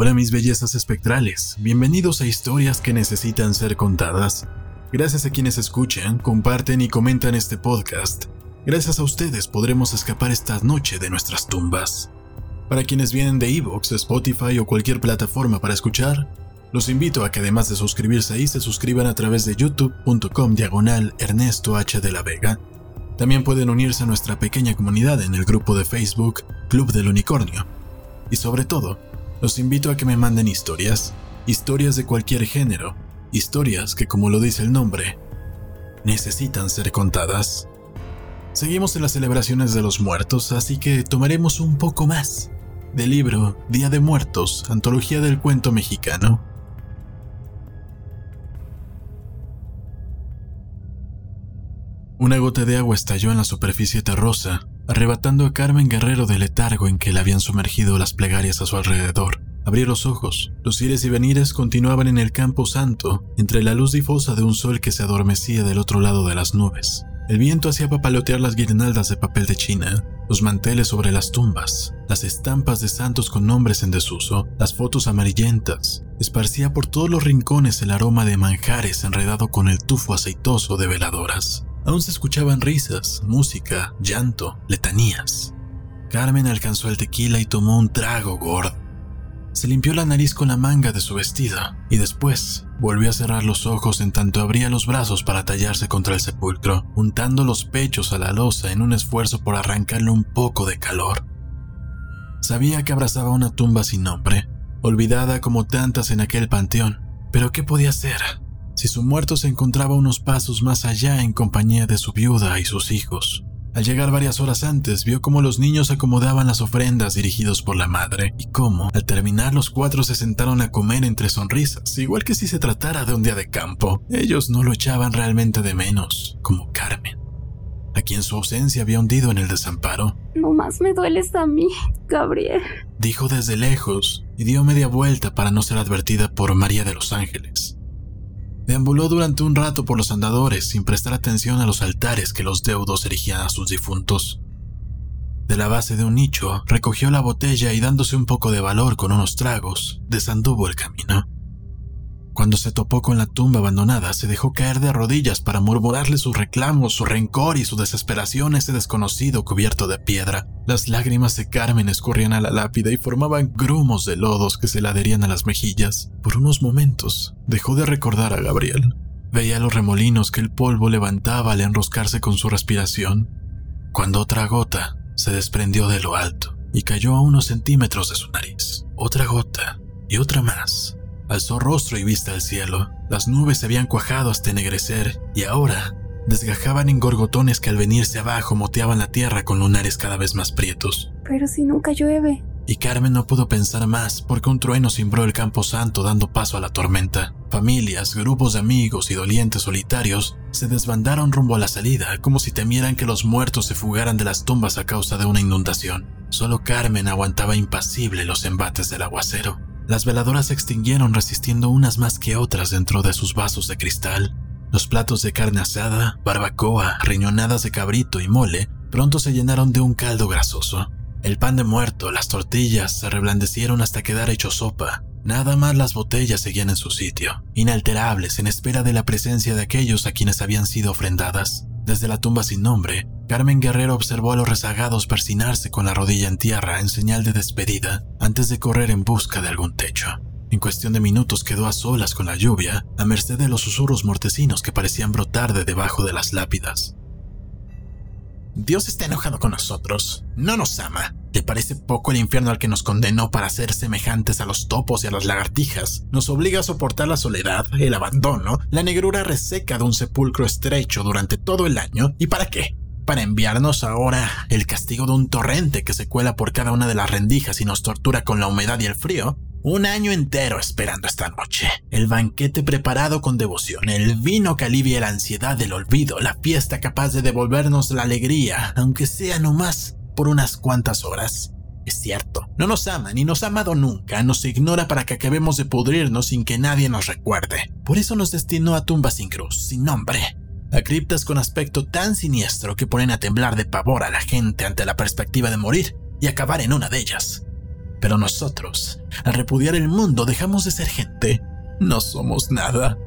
Hola mis bellezas espectrales, bienvenidos a historias que necesitan ser contadas. Gracias a quienes escuchan, comparten y comentan este podcast. Gracias a ustedes podremos escapar esta noche de nuestras tumbas. Para quienes vienen de Evox, Spotify o cualquier plataforma para escuchar, los invito a que además de suscribirse ahí se suscriban a través de youtube.com diagonal Ernesto H. de la Vega. También pueden unirse a nuestra pequeña comunidad en el grupo de Facebook Club del Unicornio. Y sobre todo, los invito a que me manden historias, historias de cualquier género, historias que, como lo dice el nombre, necesitan ser contadas. Seguimos en las celebraciones de los muertos, así que tomaremos un poco más del libro Día de Muertos, antología del cuento mexicano. Una gota de agua estalló en la superficie terrosa, arrebatando a Carmen Guerrero del letargo en que le habían sumergido las plegarias a su alrededor. Abrió los ojos. Los ires y venires continuaban en el campo santo, entre la luz difusa de un sol que se adormecía del otro lado de las nubes. El viento hacía papalotear las guirnaldas de papel de China, los manteles sobre las tumbas, las estampas de santos con nombres en desuso, las fotos amarillentas. Esparcía por todos los rincones el aroma de manjares enredado con el tufo aceitoso de veladoras. Aún se escuchaban risas, música, llanto, letanías. Carmen alcanzó el tequila y tomó un trago gordo. Se limpió la nariz con la manga de su vestido y después volvió a cerrar los ojos en tanto abría los brazos para tallarse contra el sepulcro, untando los pechos a la losa en un esfuerzo por arrancarle un poco de calor. Sabía que abrazaba una tumba sin nombre, olvidada como tantas en aquel panteón, pero ¿qué podía hacer? Si su muerto se encontraba unos pasos más allá en compañía de su viuda y sus hijos. Al llegar varias horas antes, vio cómo los niños acomodaban las ofrendas dirigidos por la madre y cómo, al terminar, los cuatro se sentaron a comer entre sonrisas, igual que si se tratara de un día de campo. Ellos no lo echaban realmente de menos, como Carmen, a quien su ausencia había hundido en el desamparo. No más me dueles a mí, Gabriel. Dijo desde lejos y dio media vuelta para no ser advertida por María de los Ángeles. Deambuló durante un rato por los andadores sin prestar atención a los altares que los deudos erigían a sus difuntos. De la base de un nicho, recogió la botella y dándose un poco de valor con unos tragos, desanduvo el camino. Cuando se topó con la tumba abandonada, se dejó caer de rodillas para murmurarle sus reclamos, su rencor y su desesperación a ese desconocido cubierto de piedra. Las lágrimas de Carmen escurrían a la lápida y formaban grumos de lodos que se le adherían a las mejillas. Por unos momentos, dejó de recordar a Gabriel. Veía los remolinos que el polvo levantaba al enroscarse con su respiración, cuando otra gota se desprendió de lo alto y cayó a unos centímetros de su nariz. Otra gota y otra más Alzó rostro y vista al cielo. Las nubes se habían cuajado hasta ennegrecer y ahora desgajaban en gorgotones que al venirse abajo moteaban la tierra con lunares cada vez más prietos. Pero si nunca llueve. Y Carmen no pudo pensar más porque un trueno cimbró el campo santo dando paso a la tormenta. Familias, grupos de amigos y dolientes solitarios se desbandaron rumbo a la salida, como si temieran que los muertos se fugaran de las tumbas a causa de una inundación. Solo Carmen aguantaba impasible los embates del aguacero. Las veladoras se extinguieron resistiendo unas más que otras dentro de sus vasos de cristal. Los platos de carne asada, barbacoa, riñonadas de cabrito y mole pronto se llenaron de un caldo grasoso. El pan de muerto, las tortillas se reblandecieron hasta quedar hecho sopa. Nada más las botellas seguían en su sitio, inalterables en espera de la presencia de aquellos a quienes habían sido ofrendadas. Desde la tumba sin nombre, Carmen Guerrero observó a los rezagados persinarse con la rodilla en tierra en señal de despedida antes de correr en busca de algún techo. En cuestión de minutos quedó a solas con la lluvia, a merced de los susurros mortecinos que parecían brotar de debajo de las lápidas. Dios está enojado con nosotros, no nos ama. ¿Te parece poco el infierno al que nos condenó para ser semejantes a los topos y a las lagartijas? Nos obliga a soportar la soledad, el abandono, la negrura reseca de un sepulcro estrecho durante todo el año. ¿Y para qué? Para enviarnos ahora el castigo de un torrente que se cuela por cada una de las rendijas y nos tortura con la humedad y el frío. Un año entero esperando esta noche. El banquete preparado con devoción, el vino que alivia la ansiedad del olvido, la fiesta capaz de devolvernos la alegría, aunque sea nomás por unas cuantas horas. Es cierto, no nos ama ni nos ha amado nunca, nos ignora para que acabemos de pudrirnos sin que nadie nos recuerde. Por eso nos destinó a tumbas sin cruz, sin nombre, a criptas con aspecto tan siniestro que ponen a temblar de pavor a la gente ante la perspectiva de morir y acabar en una de ellas. Pero nosotros, al repudiar el mundo, dejamos de ser gente. No somos nada.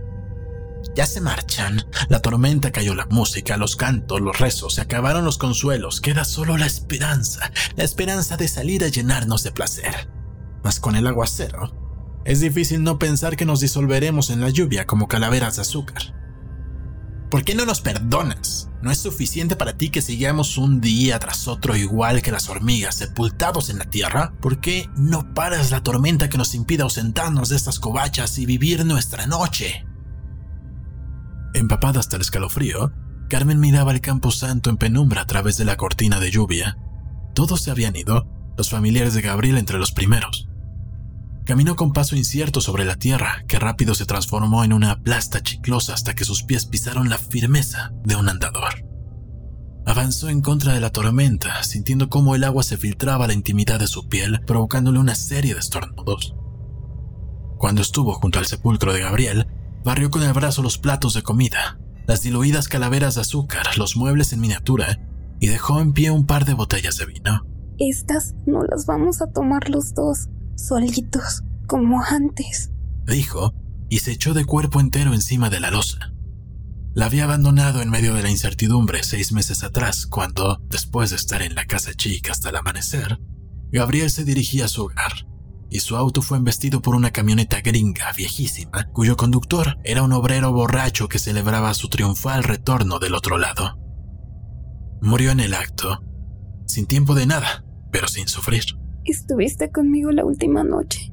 Ya se marchan. La tormenta cayó la música, los cantos, los rezos, se acabaron los consuelos. Queda solo la esperanza, la esperanza de salir a llenarnos de placer. Mas con el aguacero, es difícil no pensar que nos disolveremos en la lluvia como calaveras de azúcar. ¿Por qué no nos perdonas? ¿No es suficiente para ti que sigamos un día tras otro igual que las hormigas sepultados en la tierra? ¿Por qué no paras la tormenta que nos impide ausentarnos de estas covachas y vivir nuestra noche? Empapada hasta el escalofrío, Carmen miraba el campo santo en penumbra a través de la cortina de lluvia. Todos se habían ido, los familiares de Gabriel entre los primeros. Caminó con paso incierto sobre la tierra, que rápido se transformó en una plasta chiclosa hasta que sus pies pisaron la firmeza de un andador. Avanzó en contra de la tormenta, sintiendo cómo el agua se filtraba a la intimidad de su piel, provocándole una serie de estornudos. Cuando estuvo junto al sepulcro de Gabriel, barrió con el brazo los platos de comida, las diluidas calaveras de azúcar, los muebles en miniatura, y dejó en pie un par de botellas de vino. Estas no las vamos a tomar los dos, solitos, como antes, dijo, y se echó de cuerpo entero encima de la losa. La había abandonado en medio de la incertidumbre seis meses atrás, cuando, después de estar en la casa chica hasta el amanecer, Gabriel se dirigía a su hogar, y su auto fue embestido por una camioneta gringa viejísima, cuyo conductor era un obrero borracho que celebraba su triunfal retorno del otro lado. Murió en el acto, sin tiempo de nada, pero sin sufrir. Estuviste conmigo la última noche.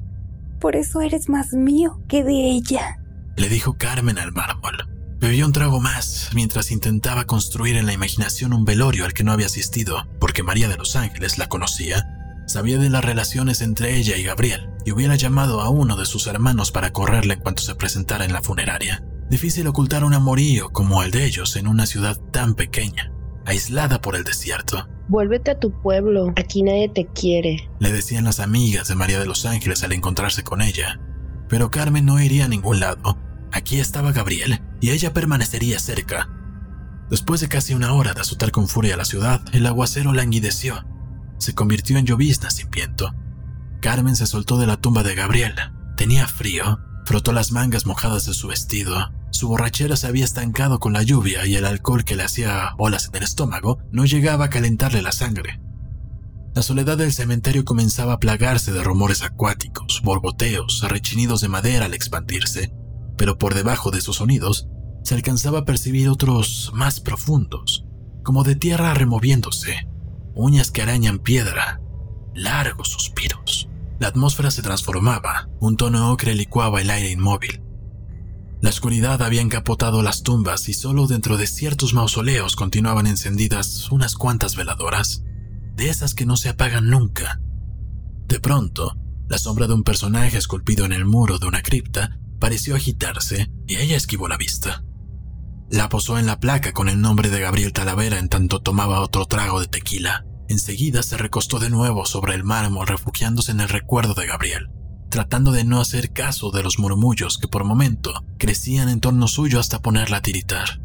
Por eso eres más mío que de ella. Le dijo Carmen al mármol. Bebió un trago más mientras intentaba construir en la imaginación un velorio al que no había asistido, porque María de los Ángeles la conocía. Sabía de las relaciones entre ella y Gabriel, y hubiera llamado a uno de sus hermanos para correrle en cuanto se presentara en la funeraria. Difícil ocultar un amorío como el de ellos en una ciudad tan pequeña, aislada por el desierto. Vuélvete a tu pueblo, aquí nadie te quiere, le decían las amigas de María de los Ángeles al encontrarse con ella. Pero Carmen no iría a ningún lado. Aquí estaba Gabriel y ella permanecería cerca. Después de casi una hora de azotar con furia la ciudad, el aguacero languideció. Se convirtió en llovizna sin viento. Carmen se soltó de la tumba de Gabriel. Tenía frío, frotó las mangas mojadas de su vestido su borrachera se había estancado con la lluvia y el alcohol que le hacía olas en el estómago no llegaba a calentarle la sangre. La soledad del cementerio comenzaba a plagarse de rumores acuáticos, borboteos, rechinidos de madera al expandirse, pero por debajo de esos sonidos se alcanzaba a percibir otros más profundos, como de tierra removiéndose, uñas que arañan piedra, largos suspiros. La atmósfera se transformaba, un tono ocre licuaba el aire inmóvil, la oscuridad había encapotado las tumbas y solo dentro de ciertos mausoleos continuaban encendidas unas cuantas veladoras, de esas que no se apagan nunca. De pronto, la sombra de un personaje esculpido en el muro de una cripta pareció agitarse y ella esquivó la vista. La posó en la placa con el nombre de Gabriel Talavera en tanto tomaba otro trago de tequila. Enseguida se recostó de nuevo sobre el mármol refugiándose en el recuerdo de Gabriel tratando de no hacer caso de los murmullos que por momento crecían en torno suyo hasta ponerla a tiritar.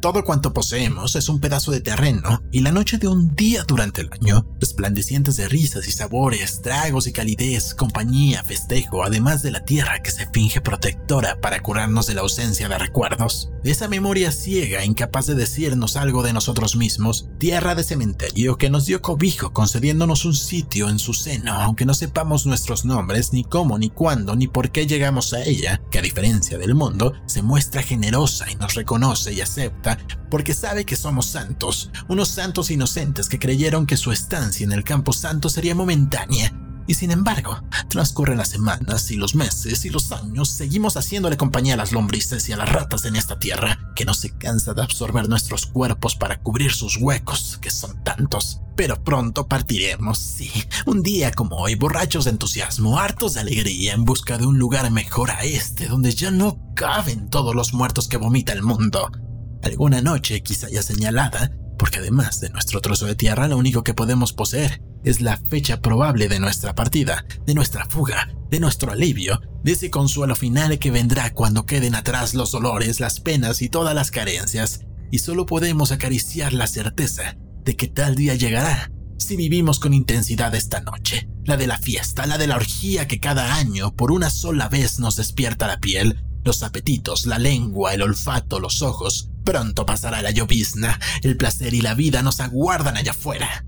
Todo cuanto poseemos es un pedazo de terreno y la noche de un día durante el año, resplandecientes de risas y sabores, tragos y calidez, compañía, festejo, además de la tierra que se finge protectora para curarnos de la ausencia de recuerdos. Esa memoria ciega, incapaz de decirnos algo de nosotros mismos, tierra de cementerio que nos dio cobijo concediéndonos un sitio en su seno, aunque no sepamos nuestros nombres, ni cómo, ni cuándo, ni por qué llegamos a ella, que a diferencia del mundo, se muestra generosa y nos reconoce y acepta porque sabe que somos santos, unos santos inocentes que creyeron que su estancia en el campo santo sería momentánea. Y sin embargo, transcurren las semanas y los meses y los años, seguimos haciéndole compañía a las lombrices y a las ratas en esta tierra, que no se cansa de absorber nuestros cuerpos para cubrir sus huecos, que son tantos. Pero pronto partiremos, sí, un día como hoy, borrachos de entusiasmo, hartos de alegría, en busca de un lugar mejor a este, donde ya no caben todos los muertos que vomita el mundo alguna noche quizá ya señalada, porque además de nuestro trozo de tierra lo único que podemos poseer es la fecha probable de nuestra partida, de nuestra fuga, de nuestro alivio, de ese consuelo final que vendrá cuando queden atrás los dolores, las penas y todas las carencias, y solo podemos acariciar la certeza de que tal día llegará, Si vivimos con intensidad esta noche, la de la fiesta, la de la orgía que cada año por una sola vez nos despierta la piel, los apetitos, la lengua, el olfato, los ojos, pronto pasará la llovizna, el placer y la vida nos aguardan allá afuera.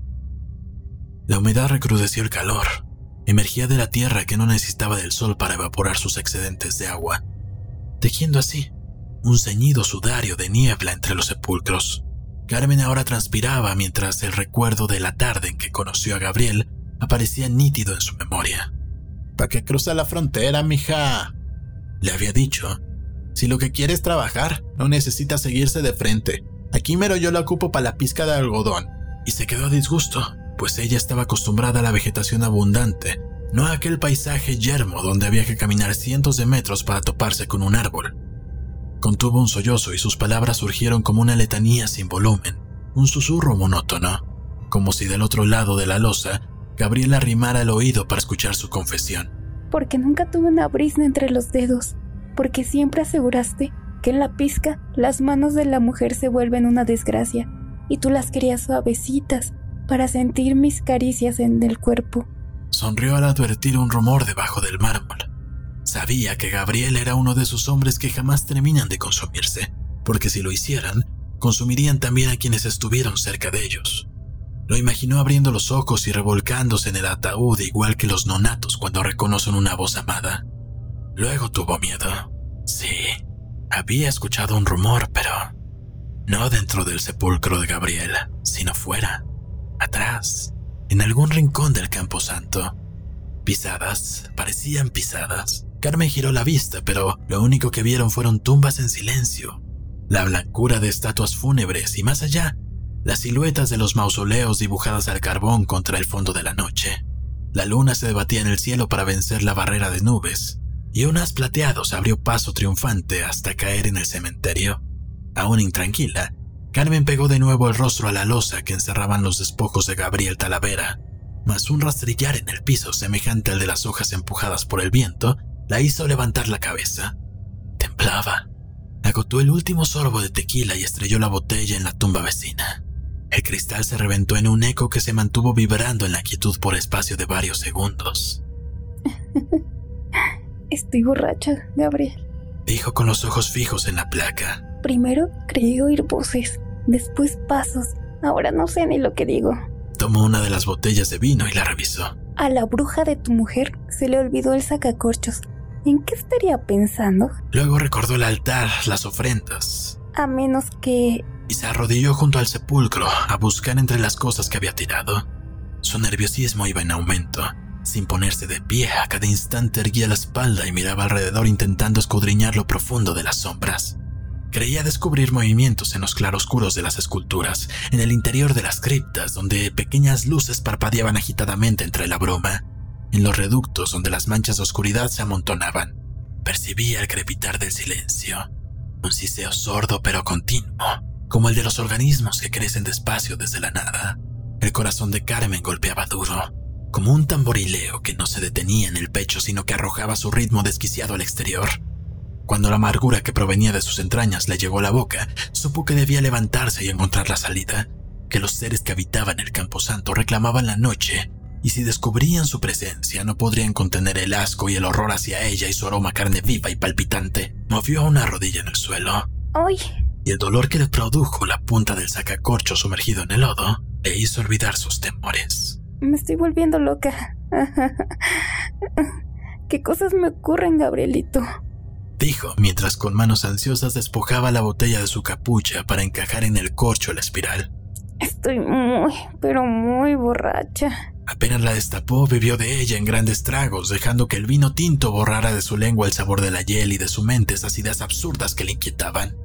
La humedad recrudeció el calor, emergía de la tierra que no necesitaba del sol para evaporar sus excedentes de agua, tejiendo así un ceñido sudario de niebla entre los sepulcros. Carmen ahora transpiraba mientras el recuerdo de la tarde en que conoció a Gabriel aparecía nítido en su memoria. ¿Para qué cruza la frontera, mija? Le había dicho. Si lo que quiere es trabajar, no necesita seguirse de frente. Aquí mero yo la ocupo para la pizca de algodón. Y se quedó a disgusto, pues ella estaba acostumbrada a la vegetación abundante, no a aquel paisaje yermo donde había que caminar cientos de metros para toparse con un árbol. Contuvo un sollozo y sus palabras surgieron como una letanía sin volumen, un susurro monótono, como si del otro lado de la losa, Gabriela arrimara el oído para escuchar su confesión. Porque nunca tuve una brisna entre los dedos, porque siempre aseguraste que en la pizca las manos de la mujer se vuelven una desgracia, y tú las querías suavecitas para sentir mis caricias en el cuerpo. Sonrió al advertir un rumor debajo del mármol. Sabía que Gabriel era uno de esos hombres que jamás terminan de consumirse, porque si lo hicieran, consumirían también a quienes estuvieron cerca de ellos. Lo imaginó abriendo los ojos y revolcándose en el ataúd igual que los nonatos cuando reconocen una voz amada. Luego tuvo miedo. Sí, había escuchado un rumor, pero no dentro del sepulcro de Gabriel, sino fuera, atrás, en algún rincón del camposanto. Pisadas, parecían pisadas, Carmen giró la vista, pero lo único que vieron fueron tumbas en silencio, la blancura de estatuas fúnebres y más allá, las siluetas de los mausoleos dibujadas al carbón contra el fondo de la noche. La luna se debatía en el cielo para vencer la barrera de nubes, y un haz plateado se abrió paso triunfante hasta caer en el cementerio. Aún intranquila, Carmen pegó de nuevo el rostro a la losa que encerraban los despojos de Gabriel Talavera, mas un rastrillar en el piso semejante al de las hojas empujadas por el viento la hizo levantar la cabeza. Temblaba. Agotó el último sorbo de tequila y estrelló la botella en la tumba vecina. El cristal se reventó en un eco que se mantuvo vibrando en la quietud por espacio de varios segundos. Estoy borracha, Gabriel. Dijo con los ojos fijos en la placa. Primero creí oír voces, después pasos. Ahora no sé ni lo que digo. Tomó una de las botellas de vino y la revisó. A la bruja de tu mujer se le olvidó el sacacorchos ¿En qué estaría pensando? Luego recordó el altar, las ofrendas. A menos que... Y se arrodilló junto al sepulcro a buscar entre las cosas que había tirado. Su nerviosismo iba en aumento. Sin ponerse de pie, a cada instante erguía la espalda y miraba alrededor intentando escudriñar lo profundo de las sombras. Creía descubrir movimientos en los claroscuros de las esculturas, en el interior de las criptas, donde pequeñas luces parpadeaban agitadamente entre la bruma en los reductos donde las manchas de oscuridad se amontonaban. Percibía el crepitar del silencio, un siseo sordo pero continuo, como el de los organismos que crecen despacio desde la nada. El corazón de Carmen golpeaba duro, como un tamborileo que no se detenía en el pecho sino que arrojaba su ritmo desquiciado al exterior. Cuando la amargura que provenía de sus entrañas le llegó a la boca, supo que debía levantarse y encontrar la salida, que los seres que habitaban el camposanto reclamaban la noche y si descubrían su presencia no podrían contener el asco y el horror hacia ella y su aroma carne viva y palpitante. Movió una rodilla en el suelo. ¡Ay! Y el dolor que le produjo la punta del sacacorcho sumergido en el lodo le hizo olvidar sus temores. Me estoy volviendo loca. ¿Qué cosas me ocurren, Gabrielito? Dijo mientras con manos ansiosas despojaba la botella de su capucha para encajar en el corcho la espiral. Estoy muy, pero muy borracha. Apenas la destapó, bebió de ella en grandes tragos, dejando que el vino tinto borrara de su lengua el sabor de la hiel y de su mente esas ideas absurdas que le inquietaban.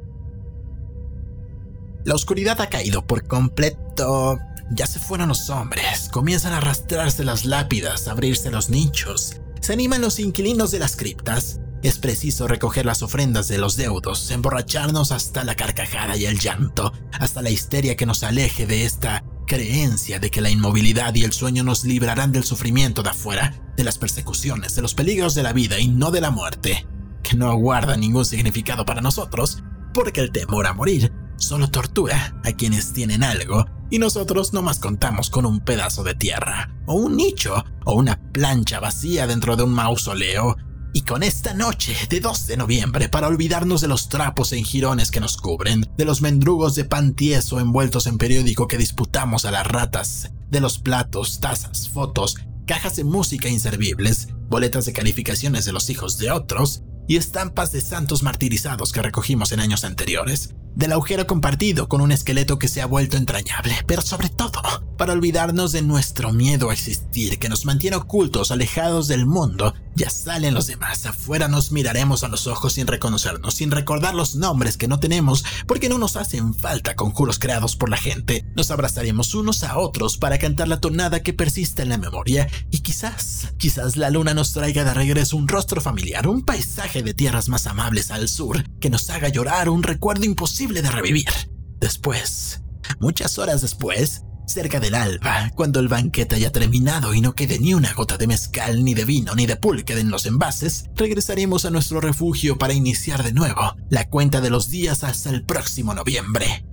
La oscuridad ha caído por completo. Ya se fueron los hombres, comienzan a arrastrarse las lápidas, a abrirse los nichos, se animan los inquilinos de las criptas. Es preciso recoger las ofrendas de los deudos, emborracharnos hasta la carcajada y el llanto, hasta la histeria que nos aleje de esta creencia de que la inmovilidad y el sueño nos librarán del sufrimiento de afuera, de las persecuciones, de los peligros de la vida y no de la muerte, que no guarda ningún significado para nosotros, porque el temor a morir solo tortura a quienes tienen algo y nosotros nomás contamos con un pedazo de tierra, o un nicho, o una plancha vacía dentro de un mausoleo, y con esta noche de 2 de noviembre para olvidarnos de los trapos en jirones que nos cubren, de los mendrugos de pan tieso envueltos en periódico que disputamos a las ratas, de los platos, tazas, fotos, cajas de música inservibles, boletas de calificaciones de los hijos de otros y estampas de santos martirizados que recogimos en años anteriores, del agujero compartido con un esqueleto que se ha vuelto entrañable, pero sobre todo, para olvidarnos de nuestro miedo a existir que nos mantiene ocultos, alejados del mundo. Ya salen los demás, afuera nos miraremos a los ojos sin reconocernos, sin recordar los nombres que no tenemos, porque no nos hacen falta conjuros creados por la gente. Nos abrazaremos unos a otros para cantar la tonada que persiste en la memoria y quizás, quizás la luna nos traiga de regreso un rostro familiar, un paisaje de tierras más amables al sur, que nos haga llorar un recuerdo imposible de revivir. Después, muchas horas después, cerca del alba, cuando el banquete haya terminado y no quede ni una gota de mezcal, ni de vino, ni de pulque en los envases, regresaremos a nuestro refugio para iniciar de nuevo la cuenta de los días hasta el próximo noviembre.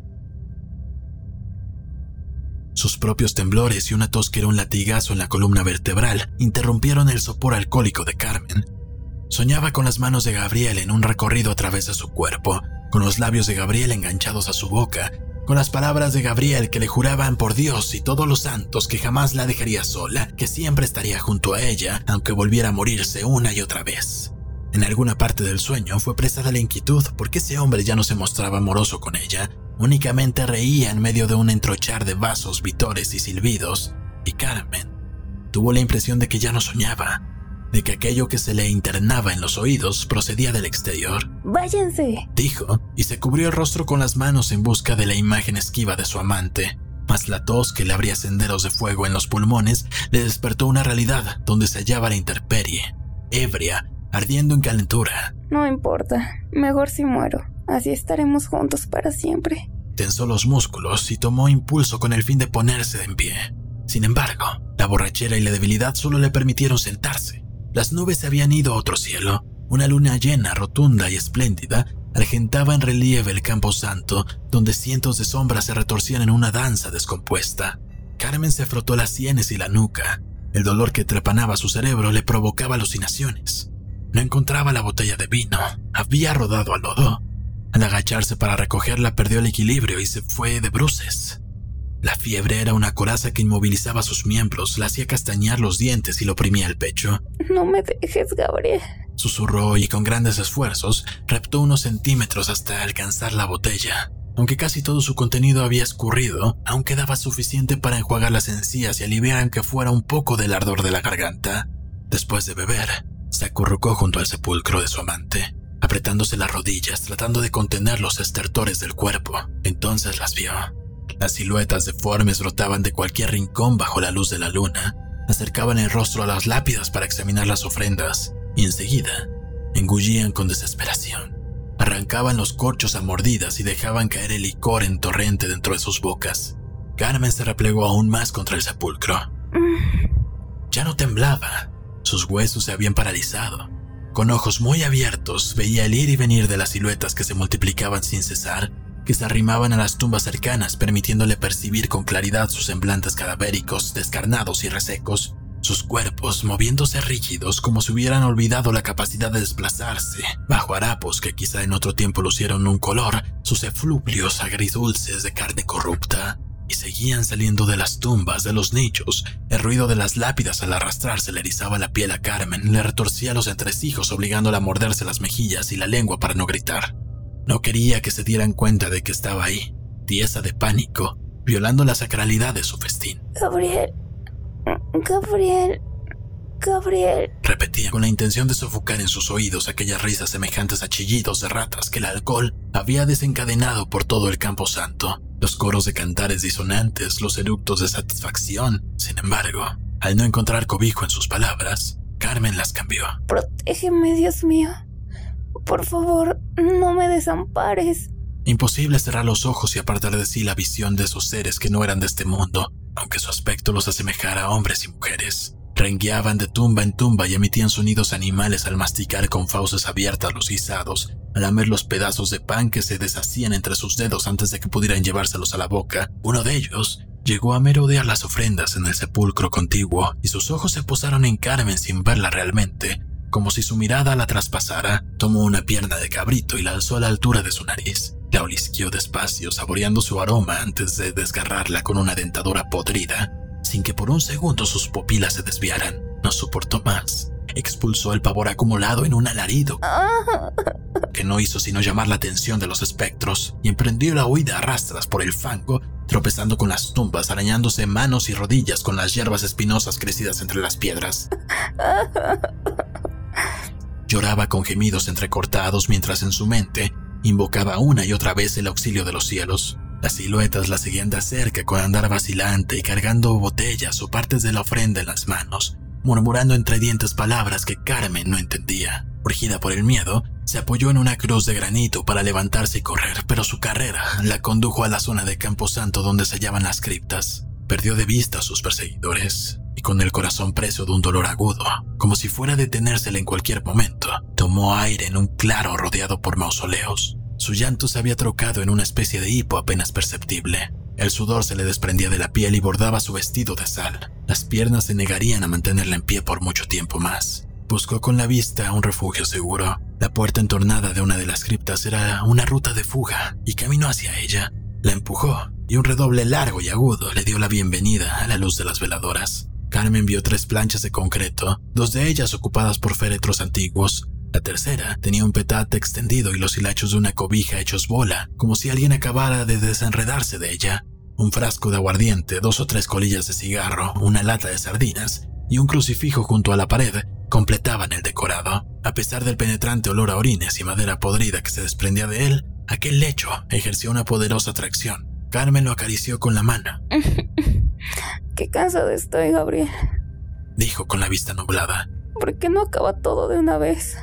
Sus propios temblores y una tos que era un latigazo en la columna vertebral interrumpieron el sopor alcohólico de Carmen. Soñaba con las manos de Gabriel en un recorrido a través de su cuerpo, con los labios de Gabriel enganchados a su boca, con las palabras de Gabriel que le juraban por Dios y todos los santos que jamás la dejaría sola, que siempre estaría junto a ella, aunque volviera a morirse una y otra vez. En alguna parte del sueño fue presa de la inquietud porque ese hombre ya no se mostraba amoroso con ella, únicamente reía en medio de un entrochar de vasos, vitores y silbidos, y Carmen tuvo la impresión de que ya no soñaba, de que aquello que se le internaba en los oídos procedía del exterior. Váyanse, dijo, y se cubrió el rostro con las manos en busca de la imagen esquiva de su amante. Mas la tos que le abría senderos de fuego en los pulmones le despertó una realidad donde se hallaba la intemperie, ebria, ardiendo en calentura. No importa, mejor si muero, así estaremos juntos para siempre. Tensó los músculos y tomó impulso con el fin de ponerse en pie. Sin embargo, la borrachera y la debilidad solo le permitieron sentarse. Las nubes se habían ido a otro cielo. Una luna llena, rotunda y espléndida, argentaba en relieve el campo santo, donde cientos de sombras se retorcían en una danza descompuesta. Carmen se frotó las sienes y la nuca. El dolor que trepanaba su cerebro le provocaba alucinaciones. No encontraba la botella de vino. Había rodado al lodo. Al agacharse para recogerla perdió el equilibrio y se fue de bruces. La fiebre era una coraza que inmovilizaba sus miembros, la hacía castañar los dientes y lo oprimía el pecho. No me dejes, Gabriel. Susurró y con grandes esfuerzos reptó unos centímetros hasta alcanzar la botella. Aunque casi todo su contenido había escurrido, aún quedaba suficiente para enjuagar las encías y aliviar aunque fuera un poco del ardor de la garganta. Después de beber, se acurrucó junto al sepulcro de su amante, apretándose las rodillas tratando de contener los estertores del cuerpo. Entonces las vio. Las siluetas deformes brotaban de cualquier rincón bajo la luz de la luna, acercaban el rostro a las lápidas para examinar las ofrendas y enseguida engullían con desesperación. Arrancaban los corchos a mordidas y dejaban caer el licor en torrente dentro de sus bocas. Carmen se replegó aún más contra el sepulcro. Ya no temblaba, sus huesos se habían paralizado. Con ojos muy abiertos veía el ir y venir de las siluetas que se multiplicaban sin cesar que se arrimaban a las tumbas cercanas, permitiéndole percibir con claridad sus semblantes cadavéricos, descarnados y resecos, sus cuerpos moviéndose rígidos como si hubieran olvidado la capacidad de desplazarse, bajo harapos que quizá en otro tiempo lucieron un color, sus efluvios agridulces de carne corrupta, y seguían saliendo de las tumbas, de los nichos. El ruido de las lápidas al arrastrarse le erizaba la piel a Carmen, le retorcía los entresijos obligándola a morderse las mejillas y la lengua para no gritar. No quería que se dieran cuenta de que estaba ahí, tiesa de pánico, violando la sacralidad de su festín. Gabriel. Gabriel. Gabriel. Repetía con la intención de sofocar en sus oídos aquellas risas semejantes a chillidos de ratas que el alcohol había desencadenado por todo el campo santo. Los coros de cantares disonantes, los eructos de satisfacción. Sin embargo, al no encontrar cobijo en sus palabras, Carmen las cambió. Protégeme, Dios mío. Por favor, no me desampares. Imposible cerrar los ojos y apartar de sí la visión de esos seres que no eran de este mundo, aunque su aspecto los asemejara a hombres y mujeres. Rengueaban de tumba en tumba y emitían sonidos animales al masticar con fauces abiertas los guisados, a lamer los pedazos de pan que se deshacían entre sus dedos antes de que pudieran llevárselos a la boca. Uno de ellos llegó a merodear las ofrendas en el sepulcro contiguo y sus ojos se posaron en Carmen sin verla realmente, como si su mirada la traspasara. Tomó una pierna de cabrito y la alzó a la altura de su nariz. La olisqueó despacio, saboreando su aroma antes de desgarrarla con una dentadura podrida, sin que por un segundo sus pupilas se desviaran. No soportó más. Expulsó el pavor acumulado en un alarido que no hizo sino llamar la atención de los espectros y emprendió la huida a rastras por el fango, tropezando con las tumbas, arañándose manos y rodillas con las hierbas espinosas crecidas entre las piedras. Lloraba con gemidos entrecortados mientras en su mente invocaba una y otra vez el auxilio de los cielos. Las siluetas la seguían de cerca con andar vacilante y cargando botellas o partes de la ofrenda en las manos, murmurando entre dientes palabras que Carmen no entendía. Urgida por el miedo, se apoyó en una cruz de granito para levantarse y correr, pero su carrera la condujo a la zona de Camposanto donde se hallaban las criptas. Perdió de vista a sus perseguidores con el corazón preso de un dolor agudo, como si fuera a detenérsele en cualquier momento, tomó aire en un claro rodeado por mausoleos. Su llanto se había trocado en una especie de hipo apenas perceptible. El sudor se le desprendía de la piel y bordaba su vestido de sal. Las piernas se negarían a mantenerla en pie por mucho tiempo más. Buscó con la vista un refugio seguro. La puerta entornada de una de las criptas era una ruta de fuga y caminó hacia ella. La empujó y un redoble largo y agudo le dio la bienvenida a la luz de las veladoras. Carmen vio tres planchas de concreto, dos de ellas ocupadas por féretros antiguos. La tercera tenía un petate extendido y los hilachos de una cobija hechos bola, como si alguien acabara de desenredarse de ella. Un frasco de aguardiente, dos o tres colillas de cigarro, una lata de sardinas y un crucifijo junto a la pared completaban el decorado. A pesar del penetrante olor a orines y madera podrida que se desprendía de él, aquel lecho ejerció una poderosa atracción. Carmen lo acarició con la mano. Qué cansado estoy, Gabriel. Dijo con la vista nublada. ¿Por qué no acaba todo de una vez?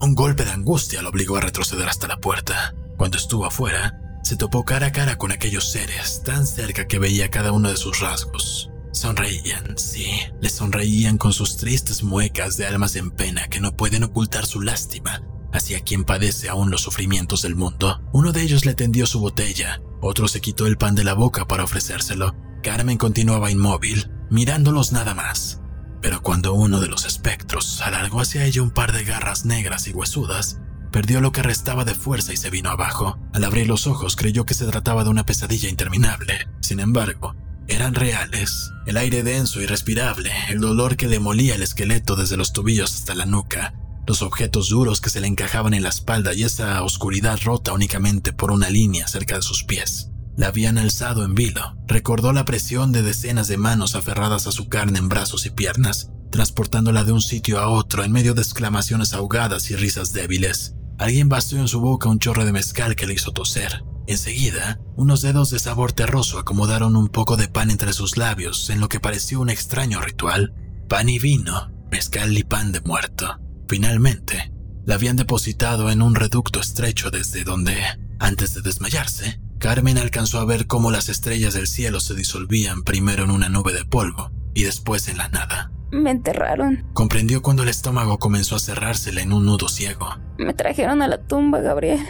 Un golpe de angustia lo obligó a retroceder hasta la puerta. Cuando estuvo afuera, se topó cara a cara con aquellos seres, tan cerca que veía cada uno de sus rasgos. Sonreían, sí, le sonreían con sus tristes muecas de almas en pena que no pueden ocultar su lástima hacia quien padece aún los sufrimientos del mundo. Uno de ellos le tendió su botella, otro se quitó el pan de la boca para ofrecérselo, Carmen continuaba inmóvil, mirándolos nada más. Pero cuando uno de los espectros alargó hacia ella un par de garras negras y huesudas, perdió lo que restaba de fuerza y se vino abajo. Al abrir los ojos creyó que se trataba de una pesadilla interminable. Sin embargo, eran reales. El aire denso y respirable, el dolor que le molía el esqueleto desde los tobillos hasta la nuca, los objetos duros que se le encajaban en la espalda y esa oscuridad rota únicamente por una línea cerca de sus pies. La habían alzado en vilo. Recordó la presión de decenas de manos aferradas a su carne en brazos y piernas, transportándola de un sitio a otro en medio de exclamaciones ahogadas y risas débiles. Alguien vació en su boca un chorro de mezcal que le hizo toser. Enseguida, unos dedos de sabor terroso acomodaron un poco de pan entre sus labios en lo que pareció un extraño ritual. Pan y vino, mezcal y pan de muerto. Finalmente, la habían depositado en un reducto estrecho desde donde, antes de desmayarse, Carmen alcanzó a ver cómo las estrellas del cielo se disolvían primero en una nube de polvo y después en la nada. Me enterraron. Comprendió cuando el estómago comenzó a cerrársele en un nudo ciego. Me trajeron a la tumba, Gabriel.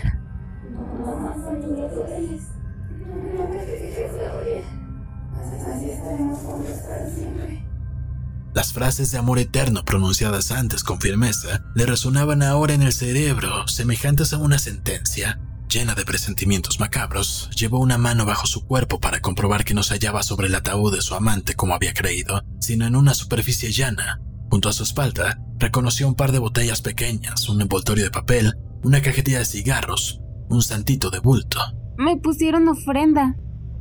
Las frases de amor eterno pronunciadas antes con firmeza le resonaban ahora en el cerebro, semejantes a una sentencia. Llena de presentimientos macabros, llevó una mano bajo su cuerpo para comprobar que no se hallaba sobre el ataúd de su amante como había creído, sino en una superficie llana. Junto a su espalda, reconoció un par de botellas pequeñas, un envoltorio de papel, una cajetilla de cigarros, un santito de bulto. Me pusieron ofrenda.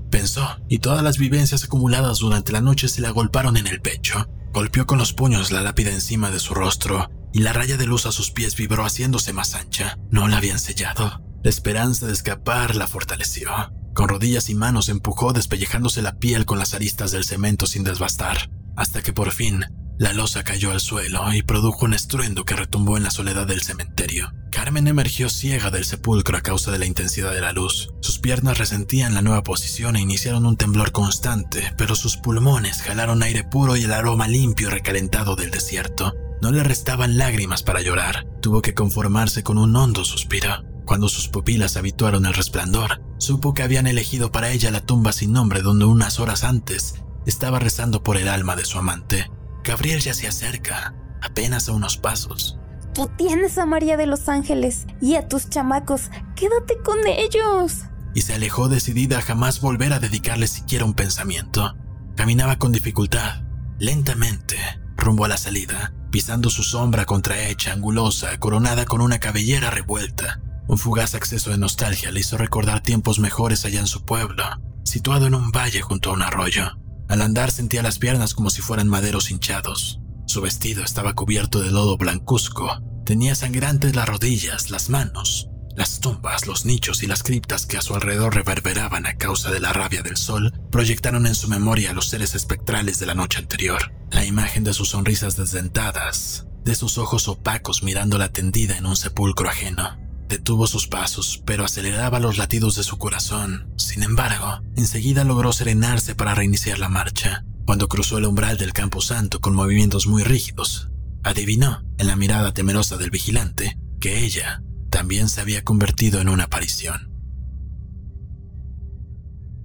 Pensó, y todas las vivencias acumuladas durante la noche se le agolparon en el pecho. Golpeó con los puños la lápida encima de su rostro, y la raya de luz a sus pies vibró haciéndose más ancha. No la habían sellado. La esperanza de escapar la fortaleció. Con rodillas y manos empujó despellejándose la piel con las aristas del cemento sin desbastar, hasta que por fin la losa cayó al suelo y produjo un estruendo que retumbó en la soledad del cementerio. Carmen emergió ciega del sepulcro a causa de la intensidad de la luz. Sus piernas resentían la nueva posición e iniciaron un temblor constante, pero sus pulmones jalaron aire puro y el aroma limpio y recalentado del desierto. No le restaban lágrimas para llorar, tuvo que conformarse con un hondo suspiro. Cuando sus pupilas habituaron al resplandor, supo que habían elegido para ella la tumba sin nombre donde unas horas antes estaba rezando por el alma de su amante. Gabriel ya se acerca, apenas a unos pasos. Tú tienes a María de los Ángeles y a tus chamacos. Quédate con ellos. Y se alejó decidida a jamás volver a dedicarle siquiera un pensamiento. Caminaba con dificultad, lentamente, rumbo a la salida, pisando su sombra contrahecha, angulosa, coronada con una cabellera revuelta. Un fugaz acceso de nostalgia le hizo recordar tiempos mejores allá en su pueblo, situado en un valle junto a un arroyo. Al andar sentía las piernas como si fueran maderos hinchados. Su vestido estaba cubierto de lodo blancuzco. Tenía sangrantes las rodillas, las manos, las tumbas, los nichos y las criptas que a su alrededor reverberaban a causa de la rabia del sol proyectaron en su memoria los seres espectrales de la noche anterior. La imagen de sus sonrisas desdentadas, de sus ojos opacos mirándola tendida en un sepulcro ajeno. Detuvo sus pasos, pero aceleraba los latidos de su corazón. Sin embargo, enseguida logró serenarse para reiniciar la marcha. Cuando cruzó el umbral del campo santo con movimientos muy rígidos, adivinó, en la mirada temerosa del vigilante, que ella también se había convertido en una aparición.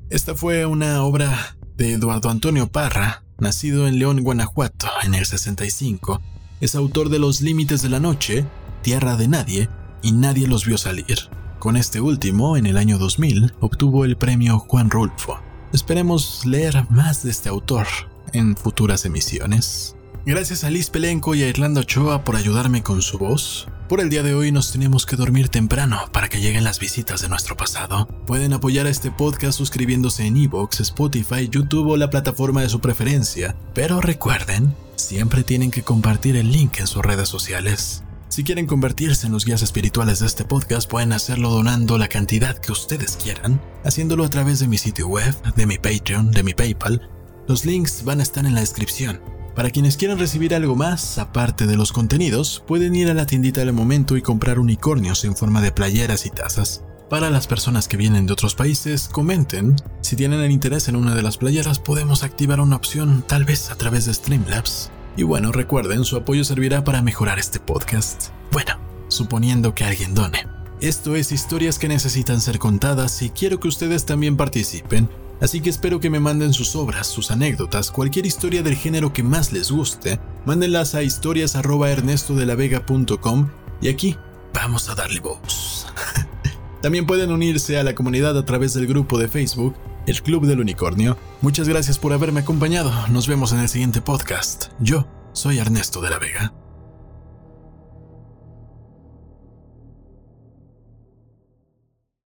Esta fue una obra de Eduardo Antonio Parra, nacido en León, Guanajuato, en el 65. Es autor de Los Límites de la Noche, Tierra de Nadie y nadie los vio salir. Con este último, en el año 2000, obtuvo el premio Juan Rulfo. Esperemos leer más de este autor en futuras emisiones. Gracias a Liz Pelenco y a Irlanda Ochoa por ayudarme con su voz. Por el día de hoy nos tenemos que dormir temprano para que lleguen las visitas de nuestro pasado. Pueden apoyar a este podcast suscribiéndose en Evox, Spotify, YouTube o la plataforma de su preferencia. Pero recuerden, siempre tienen que compartir el link en sus redes sociales. Si quieren convertirse en los guías espirituales de este podcast, pueden hacerlo donando la cantidad que ustedes quieran, haciéndolo a través de mi sitio web, de mi Patreon, de mi PayPal. Los links van a estar en la descripción. Para quienes quieran recibir algo más, aparte de los contenidos, pueden ir a la tiendita del momento y comprar unicornios en forma de playeras y tazas. Para las personas que vienen de otros países, comenten. Si tienen el interés en una de las playeras, podemos activar una opción, tal vez a través de Streamlabs. Y bueno, recuerden, su apoyo servirá para mejorar este podcast. Bueno, suponiendo que alguien done. Esto es historias que necesitan ser contadas y quiero que ustedes también participen, así que espero que me manden sus obras, sus anécdotas, cualquier historia del género que más les guste, mándenlas a historias@ernestodelavega.com y aquí vamos a darle voz. también pueden unirse a la comunidad a través del grupo de Facebook el Club del Unicornio. Muchas gracias por haberme acompañado. Nos vemos en el siguiente podcast. Yo soy Ernesto de la Vega.